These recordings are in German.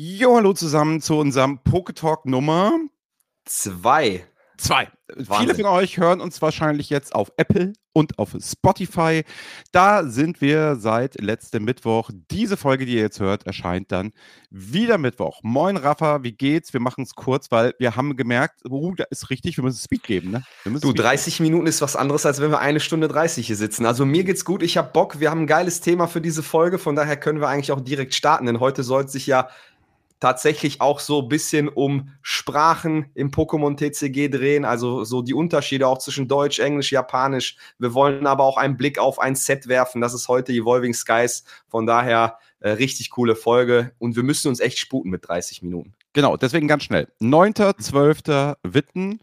Jo, hallo zusammen zu unserem Poketalk Nummer zwei. Zwei. Viele von euch hören uns wahrscheinlich jetzt auf Apple und auf Spotify. Da sind wir seit letztem Mittwoch. Diese Folge, die ihr jetzt hört, erscheint dann wieder Mittwoch. Moin Rafa, wie geht's? Wir machen es kurz, weil wir haben gemerkt, uh, da ist richtig, wir müssen Speed geben. Ne? Du, 30 Minuten ist was anderes, als wenn wir eine Stunde 30 hier sitzen. Also mir geht's gut, ich habe Bock, wir haben ein geiles Thema für diese Folge, von daher können wir eigentlich auch direkt starten, denn heute soll sich ja tatsächlich auch so ein bisschen um Sprachen im Pokémon TCG drehen, also so die Unterschiede auch zwischen Deutsch, Englisch, Japanisch. Wir wollen aber auch einen Blick auf ein Set werfen. Das ist heute Evolving Skies. Von daher äh, richtig coole Folge und wir müssen uns echt sputen mit 30 Minuten. Genau, deswegen ganz schnell. 9.12. Witten.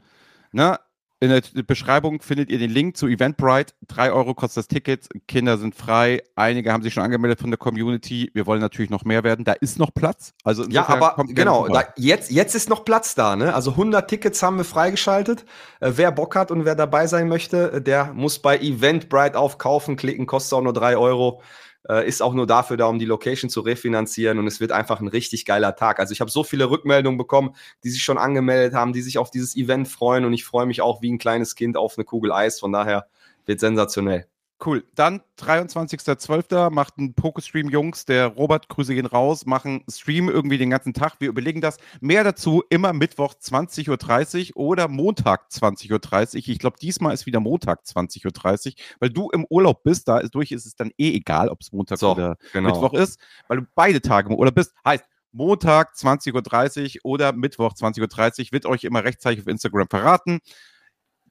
Ne? In der Beschreibung findet ihr den Link zu Eventbrite. Drei Euro kostet das Ticket. Kinder sind frei. Einige haben sich schon angemeldet von der Community. Wir wollen natürlich noch mehr werden. Da ist noch Platz. Also ja, aber genau, da, jetzt, jetzt ist noch Platz da. Ne? Also 100 Tickets haben wir freigeschaltet. Äh, wer Bock hat und wer dabei sein möchte, der muss bei Eventbrite auf Kaufen klicken. Kostet auch nur drei Euro äh, ist auch nur dafür da, um die Location zu refinanzieren und es wird einfach ein richtig geiler Tag. Also ich habe so viele Rückmeldungen bekommen, die sich schon angemeldet haben, die sich auf dieses Event freuen und ich freue mich auch wie ein kleines Kind auf eine Kugel Eis. Von daher wird sensationell. Cool. Dann 23.12. macht ein Pokestream Jungs, der Robert, Grüße gehen raus, machen Stream irgendwie den ganzen Tag. Wir überlegen das. Mehr dazu immer Mittwoch 20.30 Uhr oder Montag 20.30 Uhr. Ich glaube, diesmal ist wieder Montag 20.30 Uhr, weil du im Urlaub bist. Da ist, durch ist es dann eh egal, ob es Montag so, oder genau. Mittwoch ist, weil du beide Tage im Urlaub bist. Heißt, Montag 20.30 Uhr oder Mittwoch 20.30 Uhr wird euch immer rechtzeitig auf Instagram verraten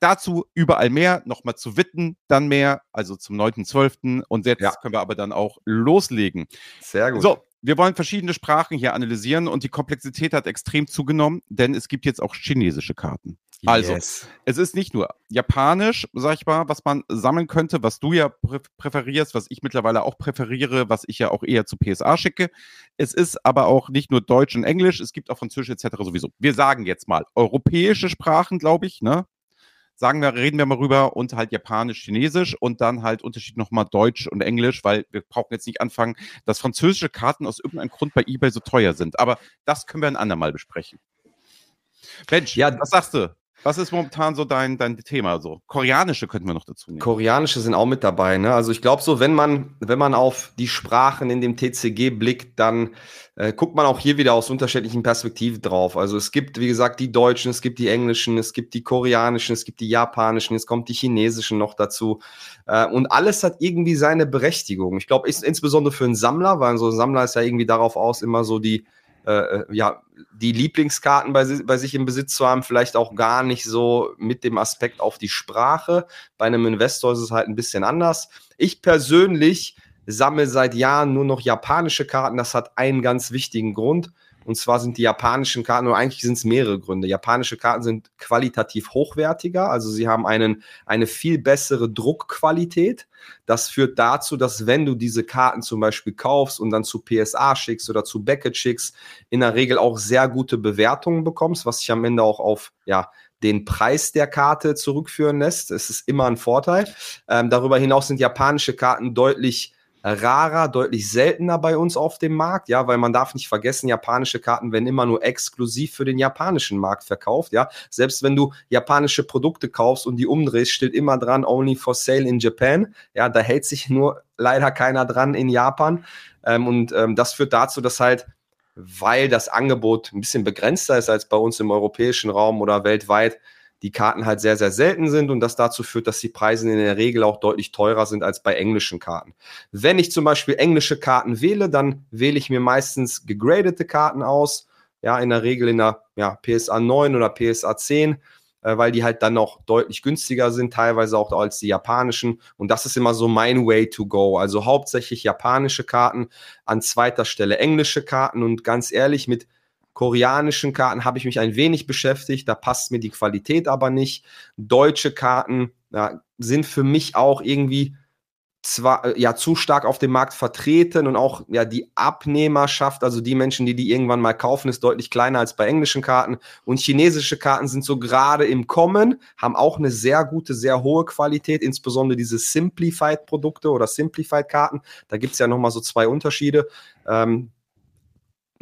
dazu überall mehr, nochmal zu Witten dann mehr, also zum 9.12. Und jetzt ja. können wir aber dann auch loslegen. Sehr gut. So, wir wollen verschiedene Sprachen hier analysieren und die Komplexität hat extrem zugenommen, denn es gibt jetzt auch chinesische Karten. Also, yes. es ist nicht nur Japanisch, sag ich mal, was man sammeln könnte, was du ja prä präferierst, was ich mittlerweile auch präferiere, was ich ja auch eher zu PSA schicke. Es ist aber auch nicht nur Deutsch und Englisch, es gibt auch Französisch etc. sowieso. Wir sagen jetzt mal europäische Sprachen, glaube ich, ne? Sagen wir, reden wir mal rüber und halt Japanisch, Chinesisch und dann halt Unterschied nochmal Deutsch und Englisch, weil wir brauchen jetzt nicht anfangen, dass französische Karten aus irgendeinem Grund bei eBay so teuer sind. Aber das können wir ein andermal besprechen. Mensch, ja, was sagst du? Was ist momentan so dein, dein Thema? So koreanische könnten wir noch dazu nehmen. Koreanische sind auch mit dabei. Ne? Also ich glaube so, wenn man wenn man auf die Sprachen in dem TCG blickt, dann äh, guckt man auch hier wieder aus unterschiedlichen Perspektiven drauf. Also es gibt wie gesagt die Deutschen, es gibt die Englischen, es gibt die Koreanischen, es gibt die Japanischen, es kommt die Chinesischen noch dazu. Äh, und alles hat irgendwie seine Berechtigung. Ich glaube insbesondere für einen Sammler, weil so ein Sammler ist ja irgendwie darauf aus, immer so die äh, ja, die Lieblingskarten bei, bei sich im Besitz zu haben, vielleicht auch gar nicht so mit dem Aspekt auf die Sprache. Bei einem Investor ist es halt ein bisschen anders. Ich persönlich sammle seit Jahren nur noch japanische Karten. Das hat einen ganz wichtigen Grund. Und zwar sind die japanischen Karten, oder eigentlich sind es mehrere Gründe. Japanische Karten sind qualitativ hochwertiger, also sie haben einen, eine viel bessere Druckqualität. Das führt dazu, dass wenn du diese Karten zum Beispiel kaufst und dann zu PSA schickst oder zu Beckett schickst, in der Regel auch sehr gute Bewertungen bekommst, was sich am Ende auch auf ja, den Preis der Karte zurückführen lässt. Es ist immer ein Vorteil. Ähm, darüber hinaus sind japanische Karten deutlich rarer, deutlich seltener bei uns auf dem Markt, ja, weil man darf nicht vergessen, japanische Karten werden immer nur exklusiv für den japanischen Markt verkauft, ja. Selbst wenn du japanische Produkte kaufst und die umdrehst, steht immer dran, only for sale in Japan, ja, da hält sich nur leider keiner dran in Japan ähm, und ähm, das führt dazu, dass halt weil das Angebot ein bisschen begrenzter ist als bei uns im europäischen Raum oder weltweit, die Karten halt sehr, sehr selten sind und das dazu führt, dass die Preise in der Regel auch deutlich teurer sind als bei englischen Karten. Wenn ich zum Beispiel englische Karten wähle, dann wähle ich mir meistens gegradete Karten aus, ja, in der Regel in der ja, PSA 9 oder PSA 10 äh, weil die halt dann noch deutlich günstiger sind, teilweise auch als die japanischen. Und das ist immer so mein Way to go. Also hauptsächlich japanische Karten, an zweiter Stelle englische Karten. Und ganz ehrlich, mit koreanischen Karten habe ich mich ein wenig beschäftigt, da passt mir die Qualität aber nicht. Deutsche Karten ja, sind für mich auch irgendwie zwar äh, ja zu stark auf dem Markt vertreten und auch ja die Abnehmerschaft, also die Menschen, die die irgendwann mal kaufen, ist deutlich kleiner als bei englischen Karten und chinesische Karten sind so gerade im Kommen, haben auch eine sehr gute, sehr hohe Qualität, insbesondere diese Simplified Produkte oder Simplified Karten. Da gibt es ja noch mal so zwei Unterschiede. Ähm,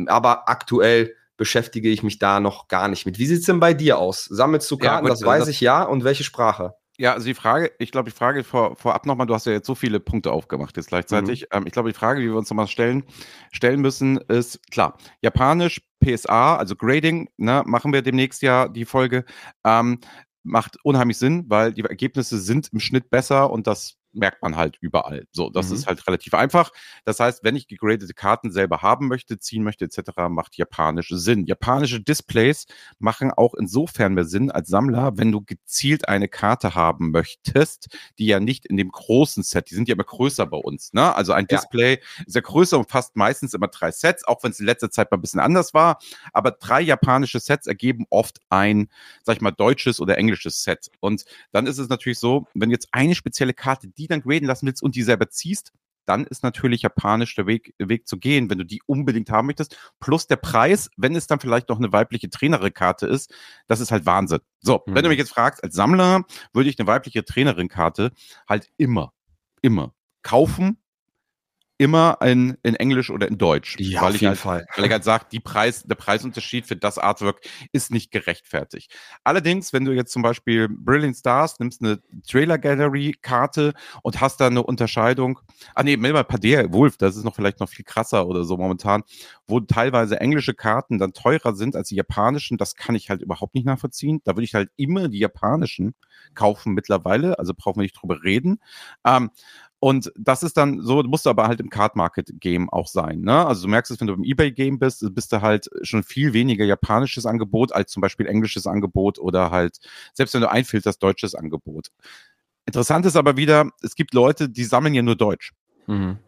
aber aktuell beschäftige ich mich da noch gar nicht mit. Wie sieht es denn bei dir aus? Sammelst du Karten? Ja, gut, das weiß das, ich ja. Und welche Sprache? Ja, also die Frage, ich glaube, die Frage vor, vorab nochmal, du hast ja jetzt so viele Punkte aufgemacht jetzt gleichzeitig. Mhm. Ähm, ich glaube, die Frage, die wir uns nochmal stellen, stellen müssen, ist klar, Japanisch, PSA, also Grading, ne, machen wir demnächst ja die Folge, ähm, macht unheimlich Sinn, weil die Ergebnisse sind im Schnitt besser und das merkt man halt überall. So, das mhm. ist halt relativ einfach. Das heißt, wenn ich gegradete Karten selber haben möchte, ziehen möchte, etc., macht japanisch Sinn. Japanische Displays machen auch insofern mehr Sinn als Sammler, wenn du gezielt eine Karte haben möchtest, die ja nicht in dem großen Set, die sind ja immer größer bei uns. Ne? Also ein Display ja. ist ja größer und fast meistens immer drei Sets, auch wenn es in letzter Zeit mal ein bisschen anders war. Aber drei japanische Sets ergeben oft ein, sag ich mal, deutsches oder englisches Set. Und dann ist es natürlich so, wenn jetzt eine spezielle Karte, die die dann graden lassen willst und die selber ziehst, dann ist natürlich japanisch der Weg, Weg zu gehen, wenn du die unbedingt haben möchtest. Plus der Preis, wenn es dann vielleicht noch eine weibliche Trainerin-Karte ist, das ist halt Wahnsinn. So, mhm. wenn du mhm. mich jetzt fragst, als Sammler würde ich eine weibliche Trainerin-Karte halt immer, immer kaufen, immer in, in Englisch oder in Deutsch. Ja, weil auf ich jeden halt, Fall. Weil ich halt sage, die Preis, der Preisunterschied für das Artwork ist nicht gerechtfertigt. Allerdings, wenn du jetzt zum Beispiel Brilliant Stars nimmst, eine Trailer Gallery Karte und hast da eine Unterscheidung, ah nee, mal Padea Wolf, das ist noch vielleicht noch viel krasser oder so momentan, wo teilweise englische Karten dann teurer sind als die japanischen, das kann ich halt überhaupt nicht nachvollziehen. Da würde ich halt immer die japanischen kaufen mittlerweile, also brauchen wir nicht drüber reden. Ähm, und das ist dann so, musst du aber halt im Card Market Game auch sein. Ne? Also du merkst es, wenn du im eBay Game bist, bist du halt schon viel weniger japanisches Angebot als zum Beispiel englisches Angebot oder halt, selbst wenn du einfilterst, deutsches Angebot. Interessant ist aber wieder, es gibt Leute, die sammeln ja nur Deutsch. Mhm.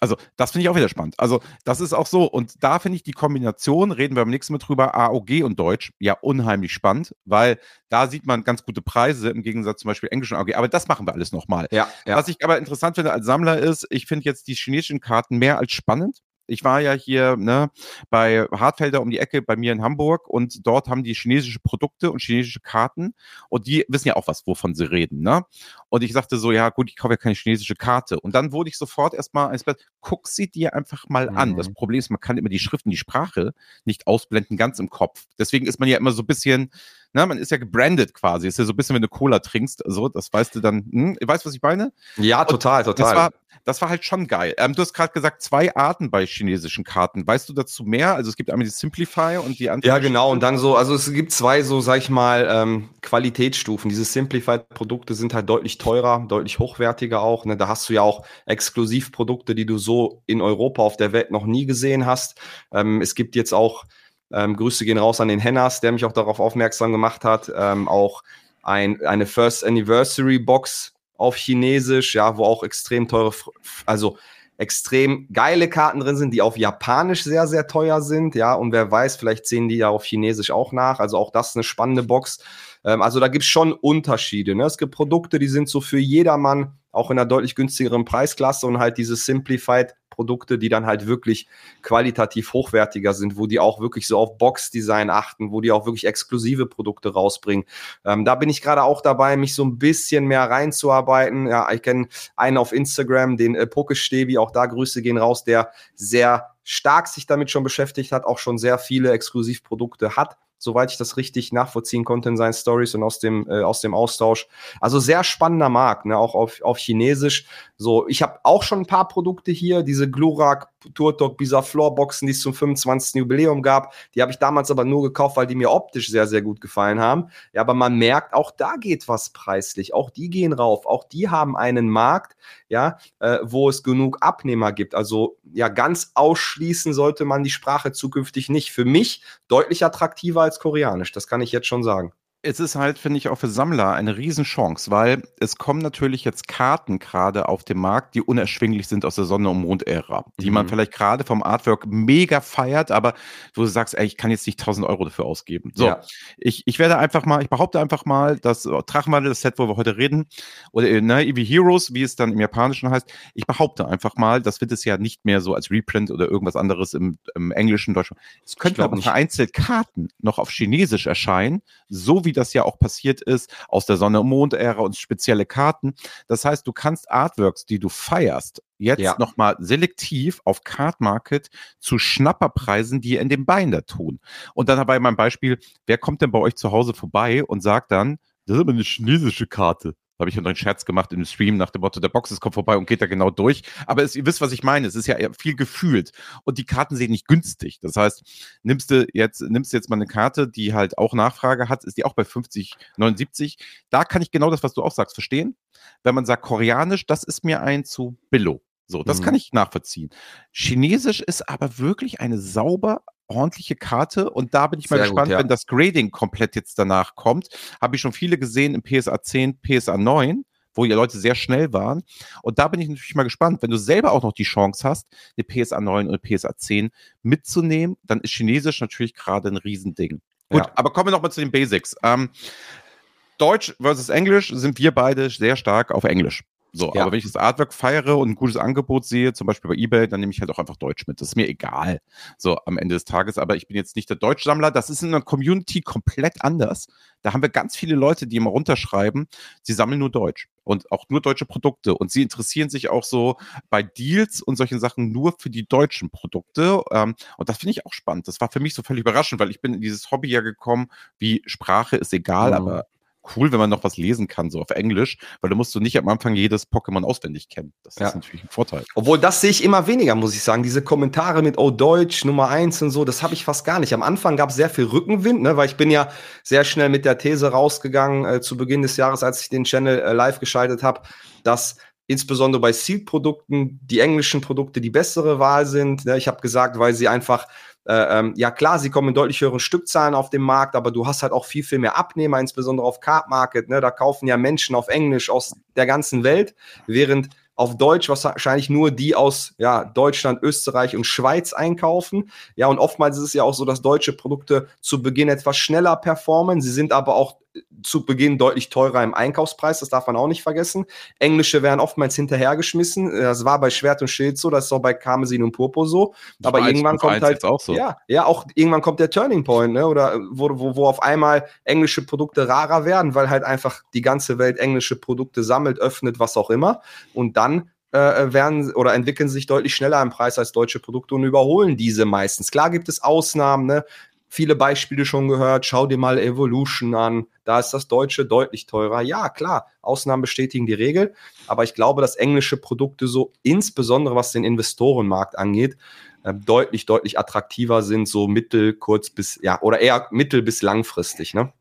Also, das finde ich auch wieder spannend. Also, das ist auch so. Und da finde ich die Kombination, reden wir beim nächsten Mal drüber, AOG und Deutsch, ja unheimlich spannend, weil da sieht man ganz gute Preise im Gegensatz zum Beispiel Englisch und AOG. Aber das machen wir alles nochmal. Ja, ja. Was ich aber interessant finde als Sammler ist, ich finde jetzt die chinesischen Karten mehr als spannend. Ich war ja hier ne, bei Hartfelder um die Ecke bei mir in Hamburg und dort haben die chinesische Produkte und chinesische Karten und die wissen ja auch was, wovon sie reden. Ne? Und ich sagte so, ja gut, ich kaufe ja keine chinesische Karte. Und dann wurde ich sofort erstmal, guck sie dir einfach mal an. Das mhm. Problem ist, man kann immer die Schriften, die Sprache nicht ausblenden, ganz im Kopf. Deswegen ist man ja immer so ein bisschen, na, man ist ja gebrandet quasi. Ist ja so ein bisschen, wenn du Cola trinkst, so, das weißt du dann, hm, weißt du, was ich meine? Ja, total, total. Das war, das war halt schon geil. Ähm, du hast gerade gesagt, zwei Arten bei chinesischen Karten. Weißt du dazu mehr? Also es gibt einmal die Simplify und die andere. Ja, genau. Und dann so, also es gibt zwei so, sag ich mal, ähm, Qualitätsstufen. Diese Simplified-Produkte sind halt deutlich teurer, deutlich hochwertiger auch. Ne? Da hast du ja auch Exklusivprodukte, die du so in Europa auf der Welt noch nie gesehen hast. Ähm, es gibt jetzt auch, ähm, Grüße gehen raus an den Hennas, der mich auch darauf aufmerksam gemacht hat, ähm, auch ein, eine First Anniversary Box auf Chinesisch, ja, wo auch extrem teure, also extrem geile Karten drin sind, die auf Japanisch sehr, sehr teuer sind, ja, und wer weiß, vielleicht sehen die ja auf Chinesisch auch nach, also auch das ist eine spannende Box. Ähm, also da gibt es schon Unterschiede, ne? Es gibt Produkte, die sind so für jedermann, auch in einer deutlich günstigeren Preisklasse und halt diese Simplified Produkte, die dann halt wirklich qualitativ hochwertiger sind, wo die auch wirklich so auf Box-Design achten, wo die auch wirklich exklusive Produkte rausbringen. Ähm, da bin ich gerade auch dabei, mich so ein bisschen mehr reinzuarbeiten. Ja, ich kenne einen auf Instagram, den äh, Pokestevi, auch da Grüße gehen raus, der sehr stark sich damit schon beschäftigt hat, auch schon sehr viele Exklusivprodukte hat soweit ich das richtig nachvollziehen konnte in seinen Stories und aus dem, äh, aus dem Austausch. Also sehr spannender Markt, ne? auch auf, auf Chinesisch. So, ich habe auch schon ein paar Produkte hier, diese Glurak Turtok Bisaflor Boxen, die es zum 25. Jubiläum gab. Die habe ich damals aber nur gekauft, weil die mir optisch sehr, sehr gut gefallen haben. Ja, aber man merkt, auch da geht was preislich. Auch die gehen rauf. Auch die haben einen Markt, ja, äh, wo es genug Abnehmer gibt. Also, ja, ganz ausschließen sollte man die Sprache zukünftig nicht. Für mich deutlich attraktiver als Koreanisch. Das kann ich jetzt schon sagen es ist halt, finde ich, auch für Sammler eine Riesenchance, weil es kommen natürlich jetzt Karten gerade auf dem Markt, die unerschwinglich sind aus der Sonne- und Mond-Ära, die mhm. man vielleicht gerade vom Artwork mega feiert, aber wo du sagst, ey, ich kann jetzt nicht 1000 Euro dafür ausgeben. So, ja. ich, ich werde einfach mal, ich behaupte einfach mal, dass Drachenwandel, das Set, wo wir heute reden, oder ne, Eevee Heroes, wie es dann im Japanischen heißt, ich behaupte einfach mal, das wird es ja nicht mehr so als Reprint oder irgendwas anderes im, im Englischen, Deutschen. Es könnte aber vereinzelt Karten noch auf Chinesisch erscheinen, so wie das ja auch passiert ist, aus der Sonne- und Mond-Ära und spezielle Karten. Das heißt, du kannst Artworks, die du feierst, jetzt ja. nochmal selektiv auf Card Market zu Schnapperpreisen, die in dem Binder tun. Und dann dabei mein Beispiel, wer kommt denn bei euch zu Hause vorbei und sagt dann, das ist aber eine chinesische Karte. Da habe ich einen Scherz gemacht im Stream nach dem Motto, der Boxes kommt vorbei und geht da genau durch. Aber es, ihr wisst, was ich meine. Es ist ja viel gefühlt. Und die Karten sehen nicht günstig. Das heißt, nimmst du jetzt, nimmst du jetzt mal eine Karte, die halt auch Nachfrage hat, ist die auch bei 50, 79. Da kann ich genau das, was du auch sagst, verstehen. Wenn man sagt, koreanisch, das ist mir ein zu billo. So, das mhm. kann ich nachvollziehen. Chinesisch ist aber wirklich eine sauber ordentliche Karte und da bin ich mal Sehr gespannt, gut, ja. wenn das Grading komplett jetzt danach kommt. Habe ich schon viele gesehen im PSA 10, PSA 9 wo die Leute sehr schnell waren. Und da bin ich natürlich mal gespannt, wenn du selber auch noch die Chance hast, eine PSA 9 oder PSA 10 mitzunehmen, dann ist Chinesisch natürlich gerade ein Riesending. Gut, ja. aber kommen wir nochmal zu den Basics. Ähm, Deutsch versus Englisch sind wir beide sehr stark auf Englisch. So, ja. aber wenn ich das Artwork feiere und ein gutes Angebot sehe, zum Beispiel bei eBay, dann nehme ich halt auch einfach Deutsch mit. Das ist mir egal. So, am Ende des Tages. Aber ich bin jetzt nicht der Deutschsammler. Das ist in der Community komplett anders. Da haben wir ganz viele Leute, die immer runterschreiben, sie sammeln nur Deutsch und auch nur deutsche Produkte. Und sie interessieren sich auch so bei Deals und solchen Sachen nur für die deutschen Produkte. Ähm, und das finde ich auch spannend. Das war für mich so völlig überraschend, weil ich bin in dieses Hobby ja gekommen, wie Sprache ist egal, mhm. aber cool, wenn man noch was lesen kann, so auf Englisch, weil du musst du nicht am Anfang jedes Pokémon auswendig kennen. Das ja. ist natürlich ein Vorteil. Obwohl, das sehe ich immer weniger, muss ich sagen. Diese Kommentare mit Oh Deutsch, Nummer eins und so, das habe ich fast gar nicht. Am Anfang gab es sehr viel Rückenwind, ne, weil ich bin ja sehr schnell mit der These rausgegangen äh, zu Beginn des Jahres, als ich den Channel äh, live geschaltet habe, dass insbesondere bei Seed-Produkten die englischen Produkte die bessere Wahl sind. Ne? Ich habe gesagt, weil sie einfach äh, ähm, ja klar, sie kommen in deutlich höheren Stückzahlen auf den Markt, aber du hast halt auch viel, viel mehr Abnehmer, insbesondere auf Card Market. Ne? Da kaufen ja Menschen auf Englisch aus der ganzen Welt, während auf Deutsch wahrscheinlich nur die aus ja, Deutschland, Österreich und Schweiz einkaufen. Ja, und oftmals ist es ja auch so, dass deutsche Produkte zu Beginn etwas schneller performen. Sie sind aber auch zu Beginn deutlich teurer im Einkaufspreis, das darf man auch nicht vergessen. Englische werden oftmals hinterhergeschmissen. Das war bei Schwert und Schild so, das ist auch bei Karmesin und Purpur so. Aber irgendwann kommt halt auch so. Ja, ja, auch irgendwann kommt der Turning Point, ne? Oder wo, wo, wo auf einmal englische Produkte rarer werden, weil halt einfach die ganze Welt englische Produkte sammelt, öffnet, was auch immer. Und dann äh, werden oder entwickeln sich deutlich schneller im Preis als deutsche Produkte und überholen diese meistens. Klar gibt es Ausnahmen, ne? Viele Beispiele schon gehört. Schau dir mal Evolution an. Da ist das Deutsche deutlich teurer. Ja, klar, Ausnahmen bestätigen die Regel. Aber ich glaube, dass englische Produkte so, insbesondere was den Investorenmarkt angeht, äh, deutlich, deutlich attraktiver sind, so mittel, kurz bis, ja, oder eher mittel bis langfristig, ne?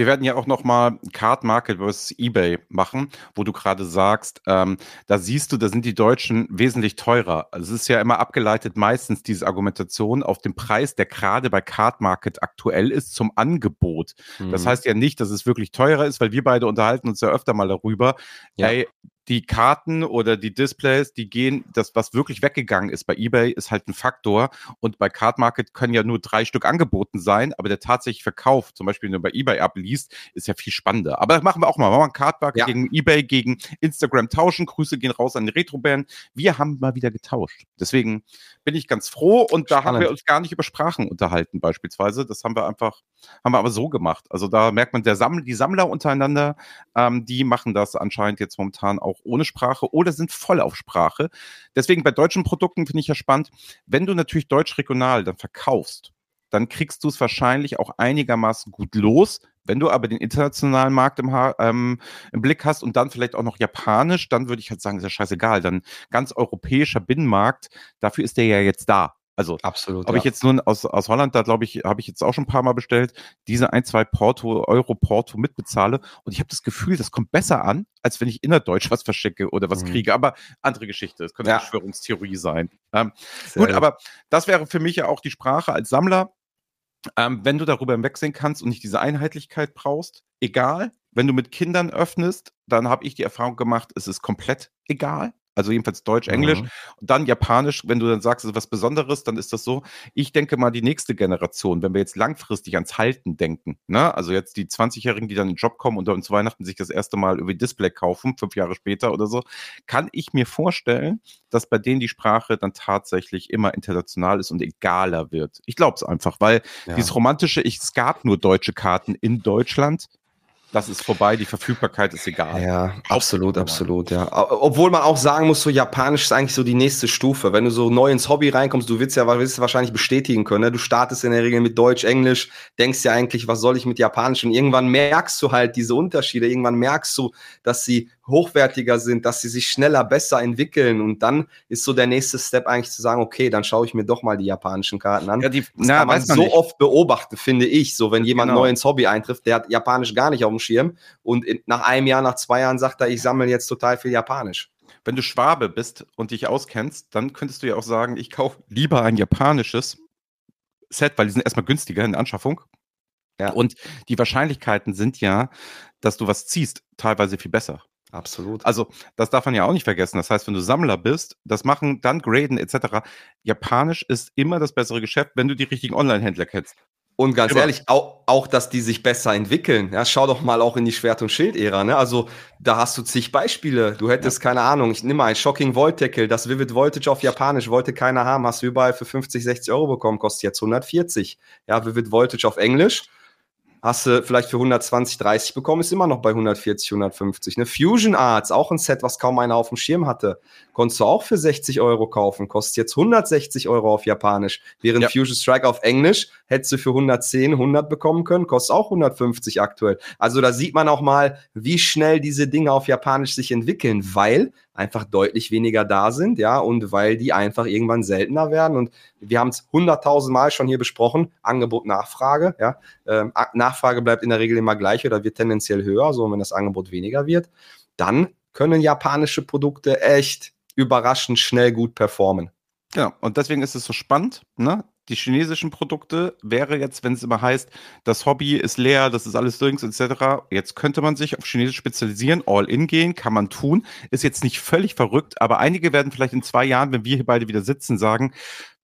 Wir werden ja auch nochmal Card Market versus eBay machen, wo du gerade sagst, ähm, da siehst du, da sind die Deutschen wesentlich teurer. Also es ist ja immer abgeleitet meistens diese Argumentation auf den Preis, der gerade bei Card Market aktuell ist, zum Angebot. Mhm. Das heißt ja nicht, dass es wirklich teurer ist, weil wir beide unterhalten uns ja öfter mal darüber. Ja. Ey, die Karten oder die Displays, die gehen, das, was wirklich weggegangen ist bei eBay, ist halt ein Faktor. Und bei Card Market können ja nur drei Stück angeboten sein, aber der tatsächliche Verkauf, zum Beispiel, wenn du bei eBay abliest, ist ja viel spannender. Aber das machen wir auch mal. Wir machen Card Market ja. gegen eBay, gegen Instagram tauschen. Grüße gehen raus an die Retro-Band. Wir haben mal wieder getauscht. Deswegen bin ich ganz froh und Spannend. da haben wir uns gar nicht über Sprachen unterhalten, beispielsweise. Das haben wir einfach, haben wir aber so gemacht. Also da merkt man, Sammler, die Sammler untereinander, ähm, die machen das anscheinend jetzt momentan auch ohne Sprache oder sind voll auf Sprache. Deswegen bei deutschen Produkten finde ich ja spannend, wenn du natürlich Deutsch regional dann verkaufst, dann kriegst du es wahrscheinlich auch einigermaßen gut los. Wenn du aber den internationalen Markt im, ähm, im, Blick hast und dann vielleicht auch noch Japanisch, dann würde ich halt sagen, ist ja scheißegal. Dann ganz europäischer Binnenmarkt, dafür ist der ja jetzt da. Also, Absolut, ob ja. ich jetzt nun aus, aus Holland, da glaube ich, habe ich jetzt auch schon ein paar Mal bestellt, diese ein, zwei Porto, Euro Porto mitbezahle und ich habe das Gefühl, das kommt besser an, als wenn ich innerdeutsch was verschicke oder was mhm. kriege. Aber andere Geschichte, das könnte ja. Verschwörungstheorie sein. Ähm, gut, aber das wäre für mich ja auch die Sprache als Sammler. Ähm, wenn du darüber hinwegsehen kannst und nicht diese Einheitlichkeit brauchst, egal. Wenn du mit Kindern öffnest, dann habe ich die Erfahrung gemacht, es ist komplett egal. Also jedenfalls Deutsch, Englisch. Mhm. Und dann Japanisch, wenn du dann sagst, es ist was Besonderes, dann ist das so. Ich denke mal, die nächste Generation, wenn wir jetzt langfristig ans Halten denken, ne? also jetzt die 20-Jährigen, die dann in den Job kommen und dann zu Weihnachten sich das erste Mal irgendwie Display kaufen, fünf Jahre später oder so, kann ich mir vorstellen, dass bei denen die Sprache dann tatsächlich immer international ist und egaler wird. Ich glaube es einfach, weil ja. dieses romantische, ich, es gab nur deutsche Karten in Deutschland, das ist vorbei, die Verfügbarkeit ist egal. Ja, absolut, absolut, ja. Obwohl man auch sagen muss, so Japanisch ist eigentlich so die nächste Stufe. Wenn du so neu ins Hobby reinkommst, du willst ja willst wahrscheinlich bestätigen können. Ne? Du startest in der Regel mit Deutsch, Englisch, denkst ja eigentlich, was soll ich mit Japanisch? Und irgendwann merkst du halt diese Unterschiede. Irgendwann merkst du, dass sie hochwertiger sind, dass sie sich schneller, besser entwickeln. Und dann ist so der nächste Step eigentlich zu sagen, okay, dann schaue ich mir doch mal die japanischen Karten an. Ja, die, das na, kann man, man so nicht. oft beobachten, finde ich. So, wenn jemand genau. neu ins Hobby eintrifft, der hat Japanisch gar nicht auf dem Schirm und in, nach einem Jahr, nach zwei Jahren sagt er, ich sammle jetzt total viel Japanisch. Wenn du Schwabe bist und dich auskennst, dann könntest du ja auch sagen, ich kaufe lieber ein japanisches Set, weil die sind erstmal günstiger in der Anschaffung. Ja. Und die Wahrscheinlichkeiten sind ja, dass du was ziehst, teilweise viel besser. Absolut. Also, das darf man ja auch nicht vergessen. Das heißt, wenn du Sammler bist, das machen, dann graden etc. Japanisch ist immer das bessere Geschäft, wenn du die richtigen Online-Händler kennst. Und ganz immer. ehrlich, auch, auch, dass die sich besser entwickeln. Ja, schau doch mal auch in die Schwert- und Schild-Ära. Ne? Also, da hast du zig Beispiele. Du hättest, ja. keine Ahnung, ich nehme mal ein Shocking Volt Tackle, das Vivid Voltage auf Japanisch wollte keiner haben, hast du überall für 50, 60 Euro bekommen, kostet jetzt 140. Ja, Vivid Voltage auf Englisch hast du vielleicht für 120, 30 bekommen, ist immer noch bei 140, 150. Eine Fusion Arts, auch ein Set, was kaum einer auf dem Schirm hatte, konntest du auch für 60 Euro kaufen, kostet jetzt 160 Euro auf Japanisch. Während ja. Fusion Strike auf Englisch hättest du für 110, 100 bekommen können, kostet auch 150 aktuell. Also da sieht man auch mal, wie schnell diese Dinge auf Japanisch sich entwickeln, weil einfach deutlich weniger da sind, ja, und weil die einfach irgendwann seltener werden. Und wir haben es hunderttausend Mal schon hier besprochen, Angebot, Nachfrage, ja. Ähm, Nachfrage bleibt in der Regel immer gleich oder wird tendenziell höher, so wenn das Angebot weniger wird, dann können japanische Produkte echt überraschend schnell gut performen. Genau, und deswegen ist es so spannend, ne? die chinesischen Produkte wäre jetzt, wenn es immer heißt, das Hobby ist leer, das ist alles Drinks etc. Jetzt könnte man sich auf Chinesisch spezialisieren, all in gehen, kann man tun. Ist jetzt nicht völlig verrückt, aber einige werden vielleicht in zwei Jahren, wenn wir hier beide wieder sitzen, sagen,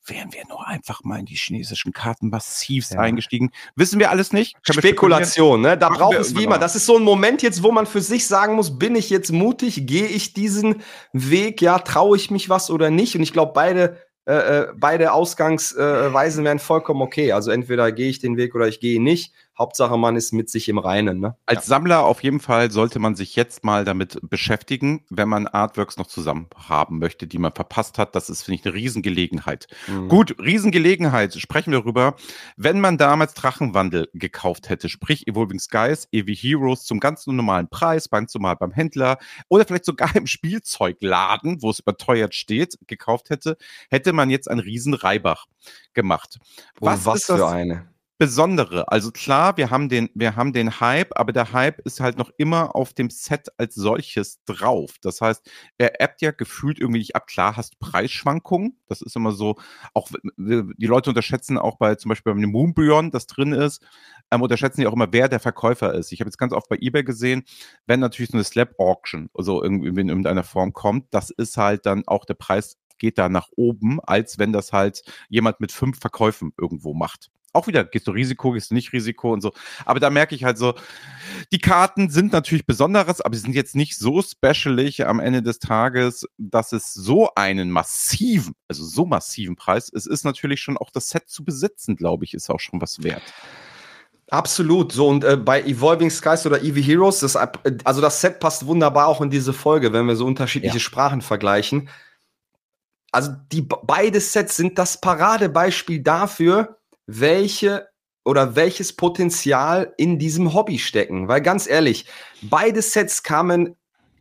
wären wir nur einfach mal in die chinesischen Karten massivst ja. eingestiegen. Wissen wir alles nicht? Spekulation, ne? Da braucht es wie immer. Das ist so ein Moment jetzt, wo man für sich sagen muss, bin ich jetzt mutig? Gehe ich diesen Weg? Ja, traue ich mich was oder nicht? Und ich glaube, beide äh, äh, beide Ausgangsweisen wären vollkommen okay. Also entweder gehe ich den Weg oder ich gehe nicht. Hauptsache, man ist mit sich im Reinen. Ne? Als ja. Sammler auf jeden Fall sollte man sich jetzt mal damit beschäftigen, wenn man Artworks noch zusammen haben möchte, die man verpasst hat. Das ist, finde ich, eine Riesengelegenheit. Mhm. Gut, Riesengelegenheit, sprechen wir darüber. Wenn man damals Drachenwandel gekauft hätte, sprich Evolving Skies, EV Heroes zum ganz normalen Preis, ganz normal beim Händler oder vielleicht sogar im Spielzeugladen, wo es überteuert steht, gekauft hätte, hätte man jetzt einen riesen Reibach gemacht. Was, was für eine? Besondere. Also klar, wir haben den, wir haben den Hype, aber der Hype ist halt noch immer auf dem Set als solches drauf. Das heißt, er appt ja gefühlt irgendwie nicht ab. Klar hast Preisschwankungen. Das ist immer so, auch die Leute unterschätzen auch bei zum Beispiel beim Moonbjörn, das drin ist, ähm, unterschätzen die auch immer, wer der Verkäufer ist. Ich habe jetzt ganz oft bei eBay gesehen, wenn natürlich so eine Slap Auction, also irgendwie in irgendeiner Form kommt, das ist halt dann auch der Preis geht da nach oben, als wenn das halt jemand mit fünf Verkäufen irgendwo macht auch wieder, gehst du Risiko, gehst du nicht Risiko und so. Aber da merke ich halt so, die Karten sind natürlich Besonderes, aber sie sind jetzt nicht so specialig am Ende des Tages, dass es so einen massiven, also so massiven Preis, es ist natürlich schon auch das Set zu besitzen, glaube ich, ist auch schon was wert. Absolut. So, und äh, bei Evolving Skies oder Eevee Heroes, das, also das Set passt wunderbar auch in diese Folge, wenn wir so unterschiedliche ja. Sprachen vergleichen. Also die beide Sets sind das Paradebeispiel dafür, welche oder welches Potenzial in diesem Hobby stecken. Weil ganz ehrlich, beide Sets kamen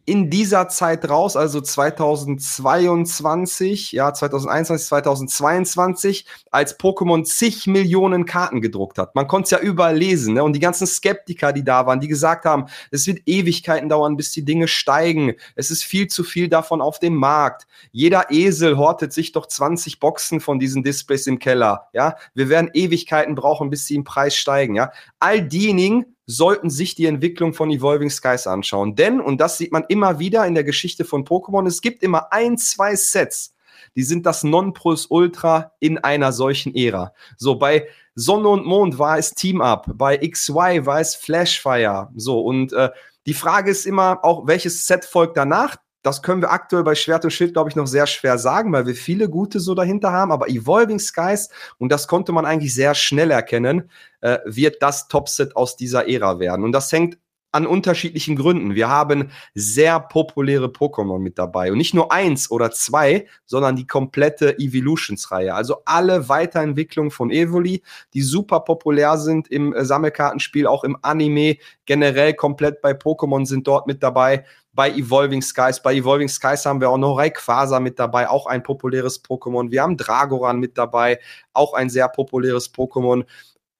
in dieser Zeit raus, also 2022, ja, 2021, 2022, als Pokémon zig Millionen Karten gedruckt hat. Man konnte es ja überall lesen, ne? Und die ganzen Skeptiker, die da waren, die gesagt haben, es wird Ewigkeiten dauern, bis die Dinge steigen. Es ist viel zu viel davon auf dem Markt. Jeder Esel hortet sich doch 20 Boxen von diesen Displays im Keller, ja. Wir werden Ewigkeiten brauchen, bis sie im Preis steigen, ja. All diejenigen, sollten sich die Entwicklung von Evolving Skies anschauen. Denn, und das sieht man immer wieder in der Geschichte von Pokémon, es gibt immer ein, zwei Sets, die sind das Nonplusultra in einer solchen Ära. So, bei Sonne und Mond war es Team Up, bei XY war es Flashfire. So, und äh, die Frage ist immer auch, welches Set folgt danach? Das können wir aktuell bei Schwert und Schild, glaube ich, noch sehr schwer sagen, weil wir viele gute so dahinter haben. Aber Evolving Skies, und das konnte man eigentlich sehr schnell erkennen, äh, wird das Topset aus dieser Ära werden. Und das hängt an unterschiedlichen Gründen. Wir haben sehr populäre Pokémon mit dabei. Und nicht nur eins oder zwei, sondern die komplette Evolutions-Reihe. Also alle Weiterentwicklungen von Evoli, die super populär sind im äh, Sammelkartenspiel, auch im Anime, generell komplett bei Pokémon sind dort mit dabei bei Evolving Skies. Bei Evolving Skies haben wir auch noch Rayquaza mit dabei, auch ein populäres Pokémon. Wir haben Dragoran mit dabei, auch ein sehr populäres Pokémon.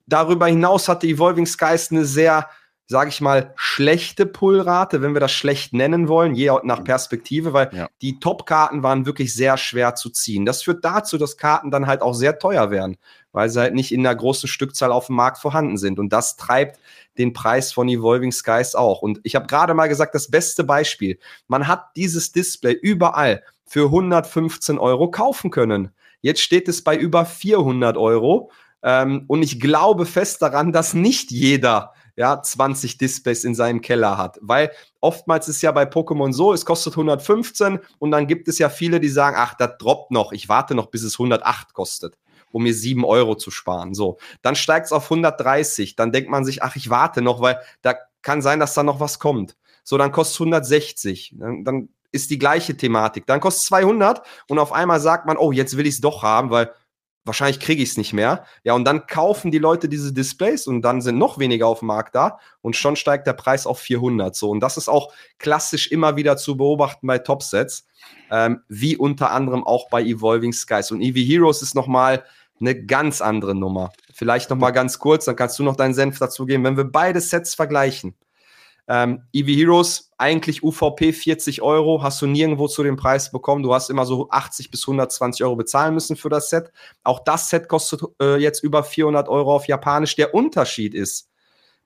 Darüber hinaus hatte Evolving Skies eine sehr sage ich mal, schlechte Pullrate, wenn wir das schlecht nennen wollen, je nach Perspektive, weil ja. die Top-Karten waren wirklich sehr schwer zu ziehen. Das führt dazu, dass Karten dann halt auch sehr teuer werden, weil sie halt nicht in einer großen Stückzahl auf dem Markt vorhanden sind. Und das treibt den Preis von Evolving Skies auch. Und ich habe gerade mal gesagt, das beste Beispiel. Man hat dieses Display überall für 115 Euro kaufen können. Jetzt steht es bei über 400 Euro. Ähm, und ich glaube fest daran, dass nicht jeder ja, 20 Displays in seinem Keller hat. Weil oftmals ist ja bei Pokémon so, es kostet 115 und dann gibt es ja viele, die sagen, ach, das droppt noch, ich warte noch, bis es 108 kostet um mir 7 Euro zu sparen. So, dann steigt es auf 130. Dann denkt man sich, ach, ich warte noch, weil da kann sein, dass da noch was kommt. So, dann kostet es 160. Dann, dann ist die gleiche Thematik. Dann kostet es 200 und auf einmal sagt man, oh, jetzt will ich es doch haben, weil wahrscheinlich kriege ich es nicht mehr. Ja, und dann kaufen die Leute diese Displays und dann sind noch weniger auf dem Markt da und schon steigt der Preis auf 400. So, und das ist auch klassisch immer wieder zu beobachten bei Topsets, ähm, wie unter anderem auch bei Evolving Skies. Und EV Heroes ist nochmal eine ganz andere Nummer. Vielleicht nochmal ganz kurz, dann kannst du noch deinen Senf dazu geben. Wenn wir beide Sets vergleichen, ähm, EV Heroes, eigentlich UVP 40 Euro, hast du nirgendwo zu dem Preis bekommen. Du hast immer so 80 bis 120 Euro bezahlen müssen für das Set. Auch das Set kostet äh, jetzt über 400 Euro auf Japanisch. Der Unterschied ist,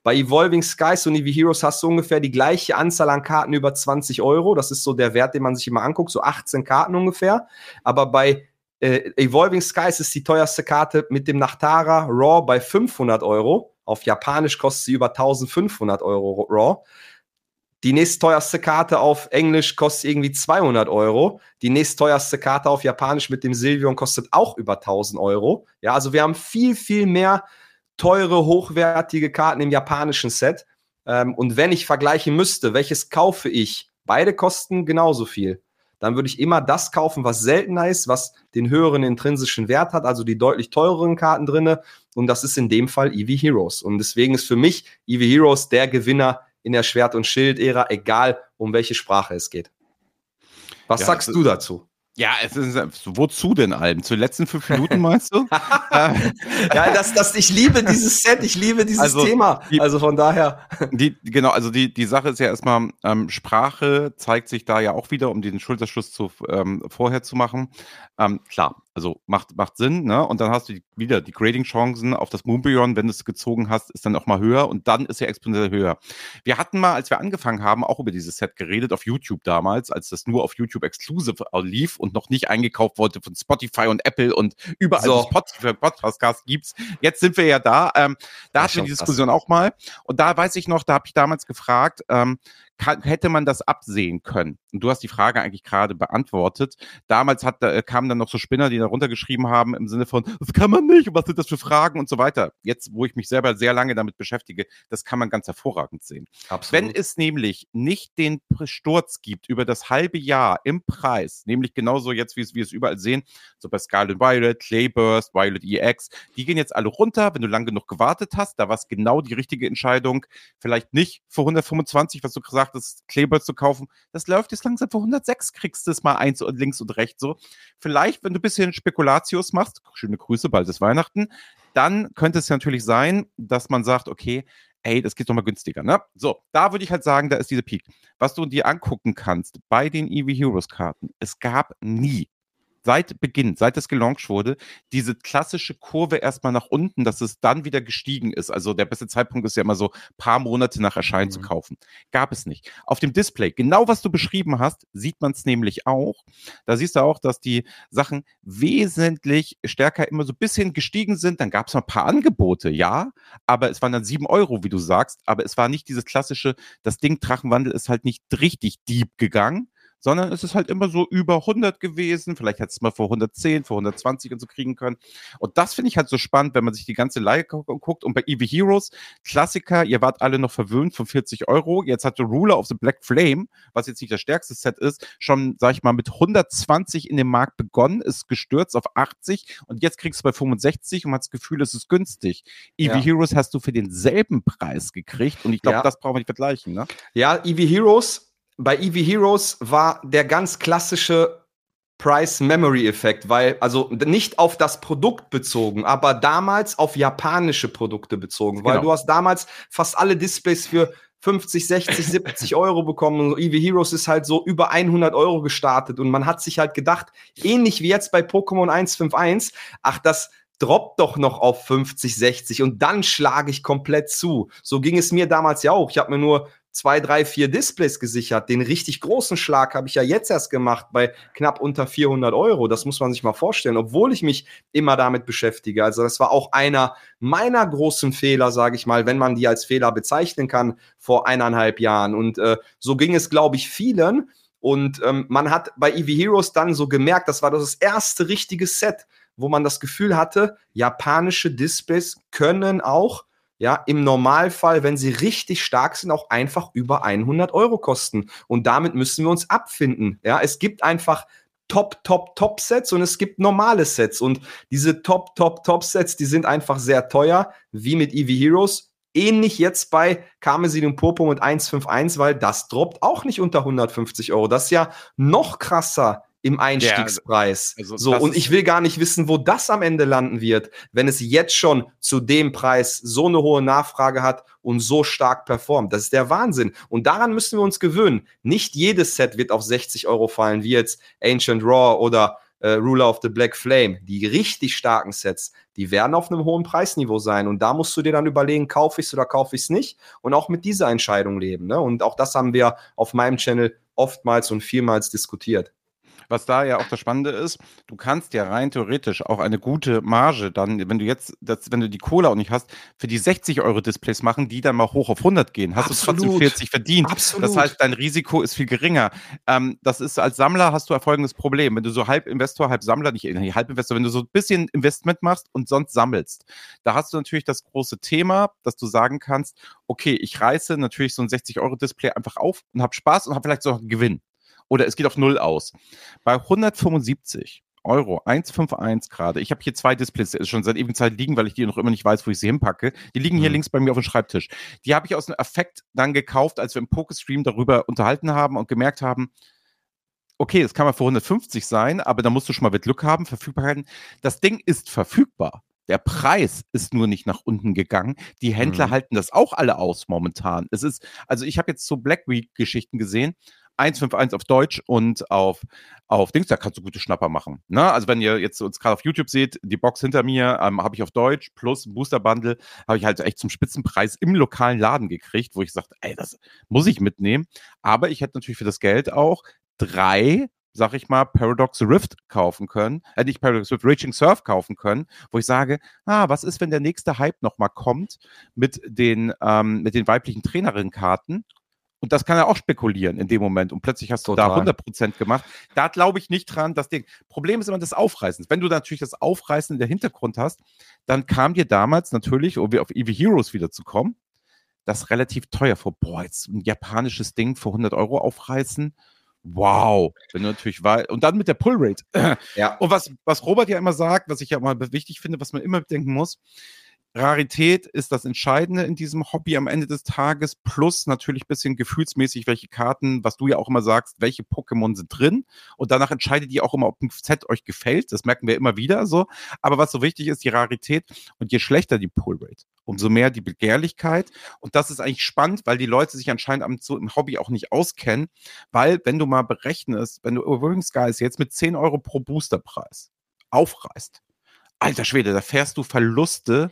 bei Evolving Skies und EV Heroes hast du ungefähr die gleiche Anzahl an Karten über 20 Euro. Das ist so der Wert, den man sich immer anguckt, so 18 Karten ungefähr. Aber bei äh, Evolving Skies ist die teuerste Karte mit dem Nachtara Raw bei 500 Euro. Auf Japanisch kostet sie über 1500 Euro Raw. Die nächstteuerste Karte auf Englisch kostet irgendwie 200 Euro. Die nächstteuerste Karte auf Japanisch mit dem Silvion kostet auch über 1000 Euro. Ja, also wir haben viel, viel mehr teure, hochwertige Karten im japanischen Set. Ähm, und wenn ich vergleichen müsste, welches kaufe ich? Beide kosten genauso viel dann würde ich immer das kaufen, was seltener ist, was den höheren intrinsischen Wert hat, also die deutlich teureren Karten drinne. Und das ist in dem Fall Eevee Heroes. Und deswegen ist für mich Eevee Heroes der Gewinner in der Schwert- und Schild-Ära, egal um welche Sprache es geht. Was ja, sagst du dazu? Ja, es ist, wozu denn Alben? Zu den letzten fünf Minuten meinst du? ja, das, das, ich liebe dieses Set, ich liebe dieses also, Thema. Die, also von daher. Die, genau, also die, die Sache ist ja erstmal, ähm, Sprache zeigt sich da ja auch wieder, um den Schulterschluss zu, ähm, vorher zu machen. Ähm, klar, also macht, macht Sinn, ne? Und dann hast du wieder die Grading-Chancen auf das Moonbeyond, wenn du es gezogen hast, ist dann auch mal höher und dann ist er exponentiell höher. Wir hatten mal, als wir angefangen haben, auch über dieses Set geredet, auf YouTube damals, als das nur auf YouTube Exclusive lief und noch nicht eingekauft wurde von Spotify und Apple und überall so. Spotify Podcast gibt's. Jetzt sind wir ja da. Ähm, da hatten wir die Diskussion auch mal. Und da weiß ich noch, da habe ich damals gefragt, ähm, kann, hätte man das absehen können? Und du hast die Frage eigentlich gerade beantwortet. Damals hat, da, kamen dann noch so Spinner, die da runtergeschrieben haben im Sinne von, das kann man nicht, was sind das für Fragen und so weiter. Jetzt, wo ich mich selber sehr lange damit beschäftige, das kann man ganz hervorragend sehen. Absolut. Wenn es nämlich nicht den Sturz gibt über das halbe Jahr im Preis, nämlich genauso jetzt, wie es wir es überall sehen, so bei Scarlet Violet, Clayburst, Violet EX, die gehen jetzt alle runter, wenn du lang genug gewartet hast, da war es genau die richtige Entscheidung, vielleicht nicht für 125, was du gesagt sagtest, Kleber zu kaufen, das läuft jetzt langsam für 106, kriegst du es mal eins und links und rechts so. Vielleicht, wenn du ein bisschen Spekulatius machst, schöne Grüße, bald ist Weihnachten, dann könnte es natürlich sein, dass man sagt, okay, ey, das geht doch mal günstiger, ne? So, da würde ich halt sagen, da ist diese Peak. Was du dir angucken kannst bei den EV Heroes Karten, es gab nie seit Beginn, seit es gelauncht wurde, diese klassische Kurve erstmal nach unten, dass es dann wieder gestiegen ist. Also der beste Zeitpunkt ist ja immer so paar Monate nach Erscheinen mhm. zu kaufen. Gab es nicht. Auf dem Display, genau was du beschrieben hast, sieht man es nämlich auch. Da siehst du auch, dass die Sachen wesentlich stärker immer so ein bisschen gestiegen sind. Dann gab es noch ein paar Angebote, ja, aber es waren dann sieben Euro, wie du sagst. Aber es war nicht dieses klassische, das Ding Drachenwandel ist halt nicht richtig deep gegangen, sondern es ist halt immer so über 100 gewesen. Vielleicht hätte es mal vor 110, vor 120 und so kriegen können. Und das finde ich halt so spannend, wenn man sich die ganze Leihe guckt. Und bei EV Heroes, Klassiker, ihr wart alle noch verwöhnt von 40 Euro. Jetzt hatte Ruler of the Black Flame, was jetzt nicht das stärkste Set ist, schon, sag ich mal, mit 120 in dem Markt begonnen, ist gestürzt auf 80 und jetzt kriegst du bei 65 und man hat das Gefühl, es ist günstig. EV ja. Heroes hast du für denselben Preis gekriegt und ich glaube, ja. das brauchen wir nicht vergleichen. Ne? Ja, EV Heroes bei EV Heroes war der ganz klassische Price Memory Effekt, weil also nicht auf das Produkt bezogen, aber damals auf japanische Produkte bezogen, weil genau. du hast damals fast alle Displays für 50, 60, 70 Euro bekommen. Und EV Heroes ist halt so über 100 Euro gestartet und man hat sich halt gedacht, ähnlich wie jetzt bei Pokémon 151, ach, das droppt doch noch auf 50, 60 und dann schlage ich komplett zu. So ging es mir damals ja auch. Ich habe mir nur zwei, drei, vier Displays gesichert. Den richtig großen Schlag habe ich ja jetzt erst gemacht bei knapp unter 400 Euro. Das muss man sich mal vorstellen, obwohl ich mich immer damit beschäftige. Also das war auch einer meiner großen Fehler, sage ich mal, wenn man die als Fehler bezeichnen kann, vor eineinhalb Jahren. Und äh, so ging es, glaube ich, vielen. Und ähm, man hat bei EV Heroes dann so gemerkt, das war das erste richtige Set, wo man das Gefühl hatte, japanische Displays können auch ja, im Normalfall, wenn sie richtig stark sind, auch einfach über 100 Euro kosten. Und damit müssen wir uns abfinden. Ja, es gibt einfach Top, Top, Top Sets und es gibt normale Sets. Und diese Top, Top, Top Sets, die sind einfach sehr teuer, wie mit EV Heroes. Ähnlich jetzt bei Karmesin und Purpur mit 151, weil das droppt auch nicht unter 150 Euro. Das ist ja noch krasser im Einstiegspreis. Ja, also so, und ich will gar nicht wissen, wo das am Ende landen wird, wenn es jetzt schon zu dem Preis so eine hohe Nachfrage hat und so stark performt. Das ist der Wahnsinn. Und daran müssen wir uns gewöhnen. Nicht jedes Set wird auf 60 Euro fallen, wie jetzt Ancient Raw oder äh, Ruler of the Black Flame. Die richtig starken Sets, die werden auf einem hohen Preisniveau sein. Und da musst du dir dann überlegen, kaufe ich es oder kaufe ich es nicht. Und auch mit dieser Entscheidung leben. Ne? Und auch das haben wir auf meinem Channel oftmals und vielmals diskutiert was da ja auch das Spannende ist, du kannst ja rein theoretisch auch eine gute Marge dann, wenn du jetzt, das, wenn du die Kohle auch nicht hast, für die 60 Euro Displays machen, die dann mal hoch auf 100 gehen. Hast Absolut. du trotzdem 40 verdient. Absolut. Das heißt, dein Risiko ist viel geringer. Ähm, das ist als Sammler hast du folgendes Problem. Wenn du so halb Investor, halb Sammler, nicht, nicht halb Investor, wenn du so ein bisschen Investment machst und sonst sammelst, da hast du natürlich das große Thema, dass du sagen kannst, okay, ich reiße natürlich so ein 60 Euro Display einfach auf und habe Spaß und habe vielleicht so einen Gewinn oder es geht auf Null aus. Bei 175 Euro, 151 gerade. Ich habe hier zwei Displays schon seit ewigen Zeit liegen, weil ich die noch immer nicht weiß, wo ich sie hinpacke. Die liegen hier mhm. links bei mir auf dem Schreibtisch. Die habe ich aus einem Effekt dann gekauft, als wir im Pokestream darüber unterhalten haben und gemerkt haben, okay, es kann mal für 150 sein, aber da musst du schon mal mit Glück haben, Verfügbarkeiten. Das Ding ist verfügbar. Der Preis ist nur nicht nach unten gegangen. Die Händler mhm. halten das auch alle aus momentan. Es ist, also ich habe jetzt so Black Week Geschichten gesehen. 151 auf Deutsch und auf, auf Dings, da kannst du gute Schnapper machen. Ne? Also wenn ihr jetzt uns gerade auf YouTube seht, die Box hinter mir ähm, habe ich auf Deutsch plus Booster Bundle, habe ich halt echt zum Spitzenpreis im lokalen Laden gekriegt, wo ich sagte, ey, das muss ich mitnehmen. Aber ich hätte natürlich für das Geld auch drei sag ich mal, Paradox Rift kaufen können, äh, nicht Paradox Rift, Raging Surf kaufen können, wo ich sage, ah, was ist, wenn der nächste Hype nochmal kommt mit den, ähm, mit den weiblichen Trainerinnenkarten und das kann er auch spekulieren in dem Moment. Und plötzlich hast du Total. da 100% gemacht. Da glaube ich nicht dran, Ding. Problem ist immer das Aufreißen. Wenn du natürlich das Aufreißen in der Hintergrund hast, dann kam dir damals natürlich, um auf EV Heroes wieder zu kommen, das relativ teuer vor. Boah, jetzt ein japanisches Ding für 100 Euro aufreißen. Wow, wenn du natürlich war und dann mit der Pullrate. Ja. Und was, was Robert ja immer sagt, was ich ja immer wichtig finde, was man immer bedenken muss, Rarität ist das Entscheidende in diesem Hobby am Ende des Tages, plus natürlich ein bisschen gefühlsmäßig, welche Karten, was du ja auch immer sagst, welche Pokémon sind drin. Und danach entscheidet ihr auch immer, ob ein Set euch gefällt. Das merken wir immer wieder so. Aber was so wichtig ist, die Rarität. Und je schlechter die Pullrate, umso mehr die Begehrlichkeit. Und das ist eigentlich spannend, weil die Leute sich anscheinend so im Hobby auch nicht auskennen. Weil, wenn du mal berechnest, wenn du Overwhelming Skies jetzt mit 10 Euro pro Boosterpreis aufreißt, alter Schwede, da fährst du Verluste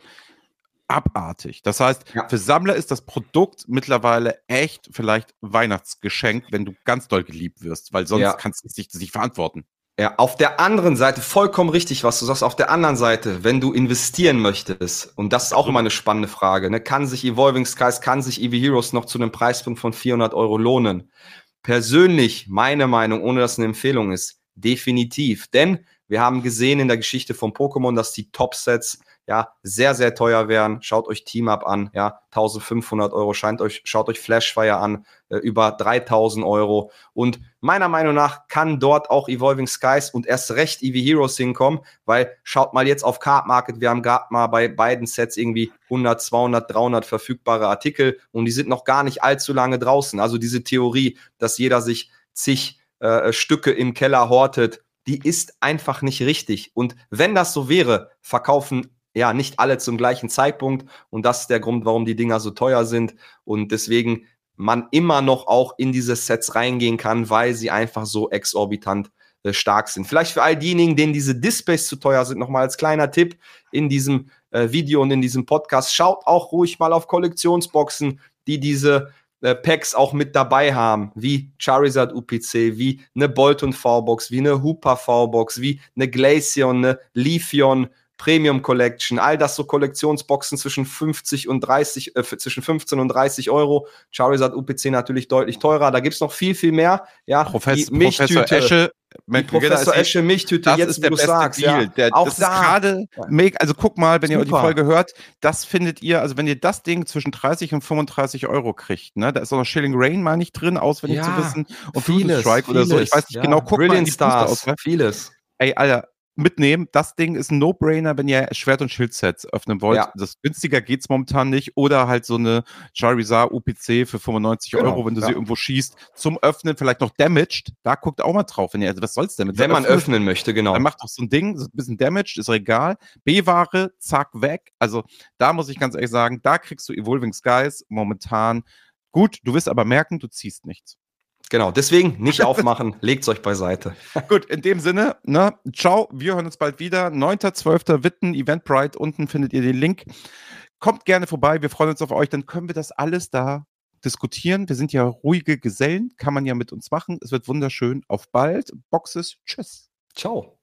abartig. Das heißt, ja. für Sammler ist das Produkt mittlerweile echt vielleicht Weihnachtsgeschenk, wenn du ganz doll geliebt wirst, weil sonst ja. kannst du es nicht, nicht verantworten. Ja, auf der anderen Seite vollkommen richtig, was du sagst. Auf der anderen Seite, wenn du investieren möchtest, und das ist auch immer eine spannende Frage, ne, kann sich Evolving Skies, kann sich EV Heroes noch zu einem Preispunkt von 400 Euro lohnen? persönlich, meine Meinung, ohne dass es eine Empfehlung ist, definitiv. Denn wir haben gesehen in der Geschichte von Pokémon, dass die Top-Sets ja, sehr, sehr teuer wären. Schaut euch Team Up an, ja, 1500 Euro. Scheint euch, schaut euch Flashfire an, äh, über 3000 Euro. Und meiner Meinung nach kann dort auch Evolving Skies und erst recht EV Heroes hinkommen, weil schaut mal jetzt auf Card Market. Wir haben gerade mal bei beiden Sets irgendwie 100, 200, 300 verfügbare Artikel und die sind noch gar nicht allzu lange draußen. Also diese Theorie, dass jeder sich zig äh, Stücke im Keller hortet, die ist einfach nicht richtig. Und wenn das so wäre, verkaufen ja, nicht alle zum gleichen Zeitpunkt. Und das ist der Grund, warum die Dinger so teuer sind. Und deswegen man immer noch auch in diese Sets reingehen kann, weil sie einfach so exorbitant äh, stark sind. Vielleicht für all diejenigen, denen diese Displays zu teuer sind, nochmal als kleiner Tipp in diesem äh, Video und in diesem Podcast, schaut auch ruhig mal auf Kollektionsboxen, die diese äh, Packs auch mit dabei haben, wie Charizard UPC, wie eine Bolton V-Box, wie eine Hooper V-Box, wie eine Glaceon, eine Leafeon Premium Collection, all das so Kollektionsboxen zwischen 50 und 30, äh, zwischen 15 und 30 Euro. Charizard UPC natürlich deutlich teurer. Da gibt es noch viel, viel mehr. Ja, Profess die Milchtüte, Professor Esche, die Professor Esche Milchtüte, das jetzt, ist der beste sagst, Deal. Ja. Der, auch das da. gerade, also guck mal, wenn Super. ihr die Folge hört, das findet ihr, also wenn ihr das Ding zwischen 30 und 35 Euro kriegt, ne, da ist auch noch Shilling Rain mal nicht drin, auswendig ja, zu wissen, und vieles, Strike vieles, oder so, ich weiß nicht ja. genau, guck Brilliant mal in die Stars, ne? vieles. Ey, Alter, mitnehmen. Das Ding ist ein No-Brainer, wenn ihr Schwert- und Schildsets öffnen wollt. Ja. Das günstiger geht es momentan nicht. Oder halt so eine Charizard UPC für 95 genau, Euro, wenn du ja. sie irgendwo schießt, zum Öffnen, vielleicht noch damaged. Da guckt auch mal drauf. Wenn ihr, also was soll's denn mit Wenn man öffnet, öffnen möchte, genau. Dann macht doch so ein Ding, so ein bisschen damaged, ist egal. B-Ware, zack, weg. Also da muss ich ganz ehrlich sagen, da kriegst du Evolving Skies momentan gut. Du wirst aber merken, du ziehst nichts. Genau, deswegen nicht aufmachen, legt's euch beiseite. Gut, in dem Sinne, ne, ciao, wir hören uns bald wieder. 9.12. Witten, Eventbrite, unten findet ihr den Link. Kommt gerne vorbei, wir freuen uns auf euch, dann können wir das alles da diskutieren. Wir sind ja ruhige Gesellen, kann man ja mit uns machen. Es wird wunderschön. Auf bald. Boxes, tschüss. Ciao.